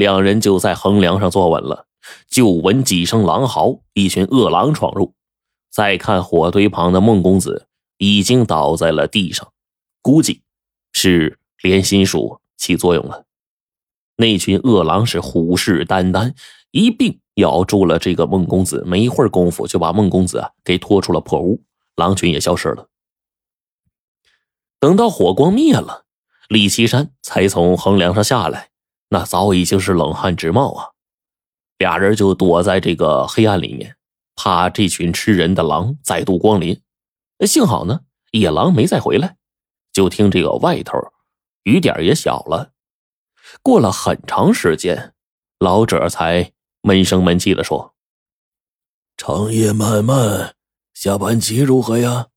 两人就在横梁上坐稳了。就闻几声狼嚎，一群恶狼闯入。再看火堆旁的孟公子，已经倒在了地上，估计是连心术起作用了。那群恶狼是虎视眈眈，一并咬住了这个孟公子。没一会儿功夫，就把孟公子啊给拖出了破屋，狼群也消失了。等到火光灭了，李岐山才从横梁上下来，那早已经是冷汗直冒啊。俩人就躲在这个黑暗里面，怕这群吃人的狼再度光临。幸好呢，野狼没再回来。就听这个外头雨点也小了。过了很长时间，老者才闷声闷气的说：“长夜漫漫，下盘棋如何呀？”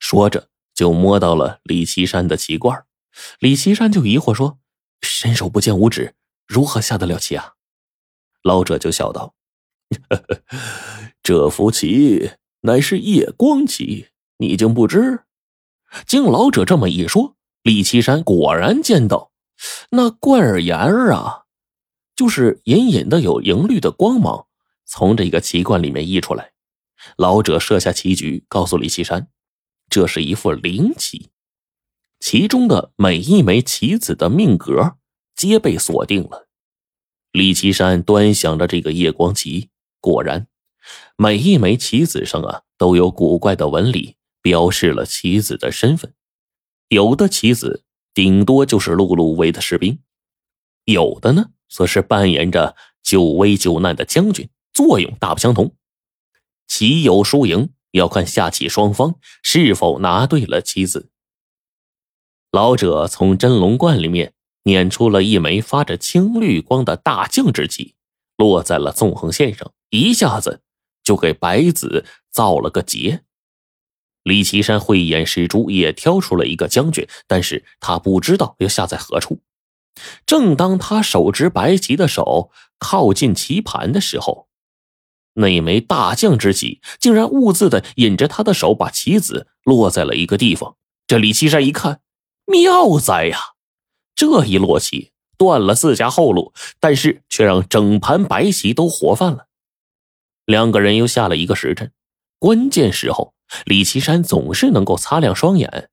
说着就摸到了李岐山的棋罐。李岐山就疑惑说：“伸手不见五指，如何下得了棋啊？”老者就笑道：“这幅棋乃是夜光棋，你竟不知？”经老者这么一说，李岐山果然见到那怪儿眼儿啊，就是隐隐的有银绿的光芒从这个棋罐里面溢出来。老者设下棋局，告诉李岐山：“这是一副灵棋，其中的每一枚棋子的命格皆被锁定了。”李岐山端详着这个夜光旗，果然，每一枚棋子上啊都有古怪的纹理，标示了棋子的身份。有的棋子顶多就是碌碌无为的士兵，有的呢则是扮演着救危救难的将军，作用大不相同。棋有输赢，要看下棋双方是否拿对了棋子。老者从真龙观里面。捻出了一枚发着青绿光的大将之旗，落在了纵横线上，一下子就给白子造了个劫。李岐山慧眼识珠，也挑出了一个将军，但是他不知道要下在何处。正当他手执白旗的手靠近棋盘的时候，那枚大将之旗竟然兀自的引着他的手，把棋子落在了一个地方。这李岐山一看，妙哉呀！这一落棋断了自家后路，但是却让整盘白棋都活泛了。两个人又下了一个时辰，关键时候，李岐山总是能够擦亮双眼，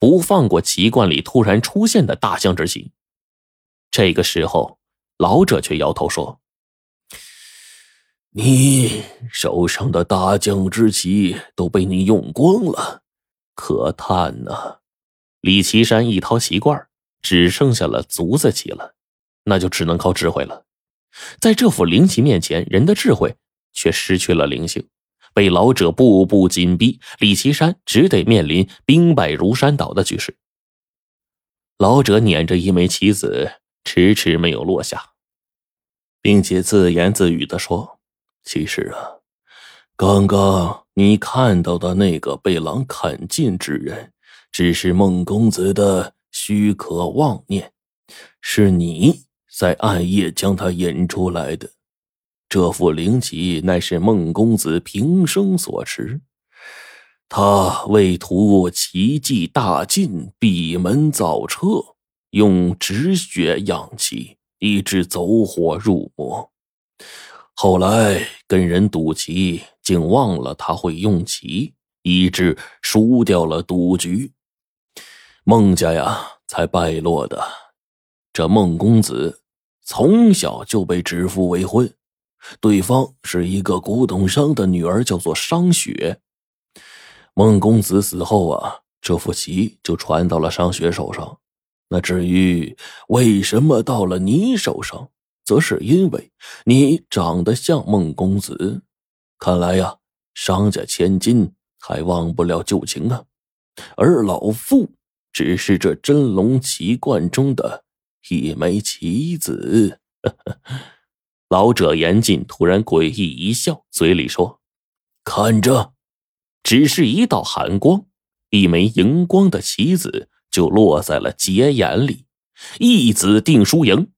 不放过棋罐里突然出现的大将之棋。这个时候，老者却摇头说：“你手上的大将之棋都被你用光了，可叹呐！”李岐山一掏棋罐。只剩下了卒子棋了，那就只能靠智慧了。在这副灵棋面前，人的智慧却失去了灵性，被老者步步紧逼，李岐山只得面临兵败如山倒的局势。老者捻着一枚棋子，迟迟没有落下，并且自言自语的说：“其实啊，刚刚你看到的那个被狼砍尽之人，只是孟公子的。”虚可妄念，是你在暗夜将他引出来的。这副灵棋乃是孟公子平生所持，他为图奇迹大进，闭门造车，用止血养气，以致走火入魔。后来跟人赌棋，竟忘了他会用棋，以致输掉了赌局。孟家呀。才败落的。这孟公子从小就被指腹为婚，对方是一个古董商的女儿，叫做商雪。孟公子死后啊，这副棋就传到了商雪手上。那至于为什么到了你手上，则是因为你长得像孟公子。看来呀，商家千金还忘不了旧情啊，而老妇。只是这真龙奇罐中的一枚棋子。老者严禁突然诡异一笑，嘴里说：“看着。”只是一道寒光，一枚荧光的棋子就落在了结眼里。一子定输赢。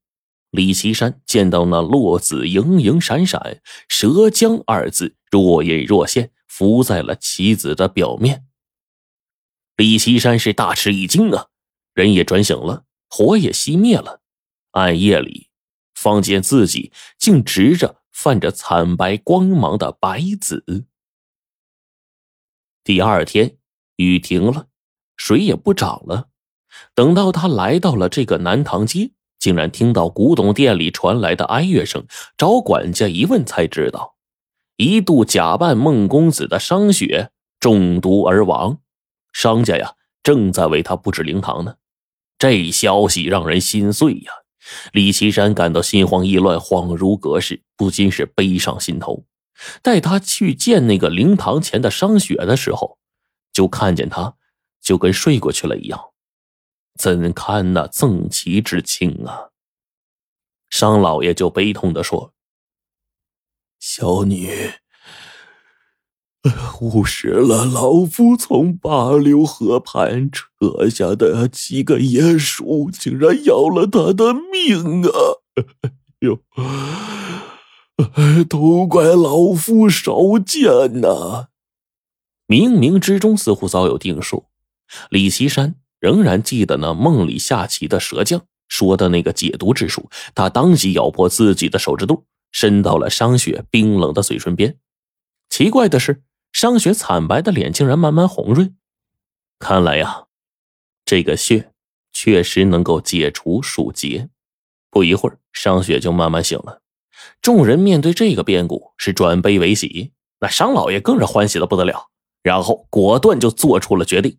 李岐山见到那落子盈盈闪闪，蛇浆二字若隐若现，浮在了棋子的表面。李岐山是大吃一惊啊，人也转醒了，火也熄灭了，暗夜里方见自己竟执着泛着惨白光芒的白子。第二天，雨停了，水也不涨了。等到他来到了这个南塘街，竟然听到古董店里传来的哀乐声。找管家一问，才知道，一度假扮孟公子的商雪中毒而亡，商家呀正在为他布置灵堂呢。这消息让人心碎呀！李岐山感到心慌意乱，恍如隔世，不禁是悲上心头。待他去见那个灵堂前的商雪的时候，就看见他就跟睡过去了一样，怎堪那赠其之情啊！商老爷就悲痛的说：“小女。” 误食了老夫从八流河畔扯下的几个野鼠，竟然要了他的命啊！哟，都怪老夫少见呐！冥冥之中似乎早有定数。李岐山仍然记得那梦里下棋的蛇将说的那个解毒之术，他当即咬破自己的手指肚，伸到了商雪冰冷的嘴唇边。奇怪的是。商雪惨白的脸竟然慢慢红润，看来呀，这个血确实能够解除鼠结。不一会儿，商雪就慢慢醒了。众人面对这个变故是转悲为喜，那商老爷更是欢喜的不得了，然后果断就做出了决定，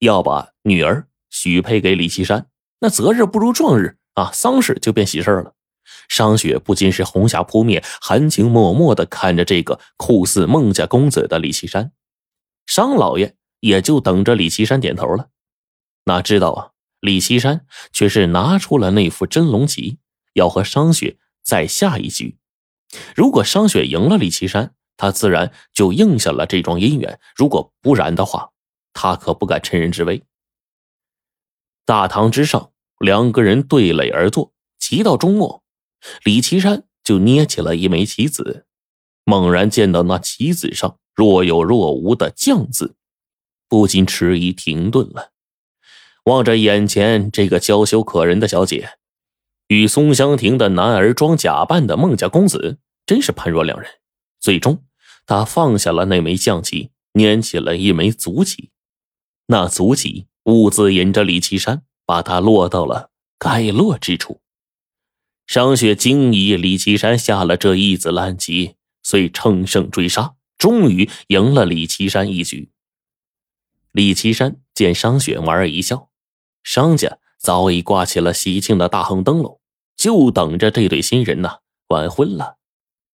要把女儿许配给李岐山。那择日不如撞日啊，丧事就变喜事了。商雪不禁是红霞扑面，含情脉脉的看着这个酷似孟家公子的李岐山。商老爷也就等着李岐山点头了。哪知道啊，李岐山却是拿出了那副真龙旗，要和商雪再下一局。如果商雪赢了李岐山，他自然就应下了这桩姻缘；如果不然的话，他可不敢趁人之危。大堂之上，两个人对垒而坐，棋到中末。李岐山就捏起了一枚棋子，猛然见到那棋子上若有若无的“将”字，不禁迟疑停顿了。望着眼前这个娇羞可人的小姐，与松香亭的男儿装假扮的孟家公子，真是判若两人。最终，他放下了那枚将棋，拈起了一枚卒棋。那卒棋兀自引着李岐山，把他落到了该落之处。商雪惊疑李岐山下了这一子烂棋，遂乘胜追杀，终于赢了李岐山一局。李岐山见商雪莞尔一笑，商家早已挂起了喜庆的大红灯笼，就等着这对新人呢完婚了。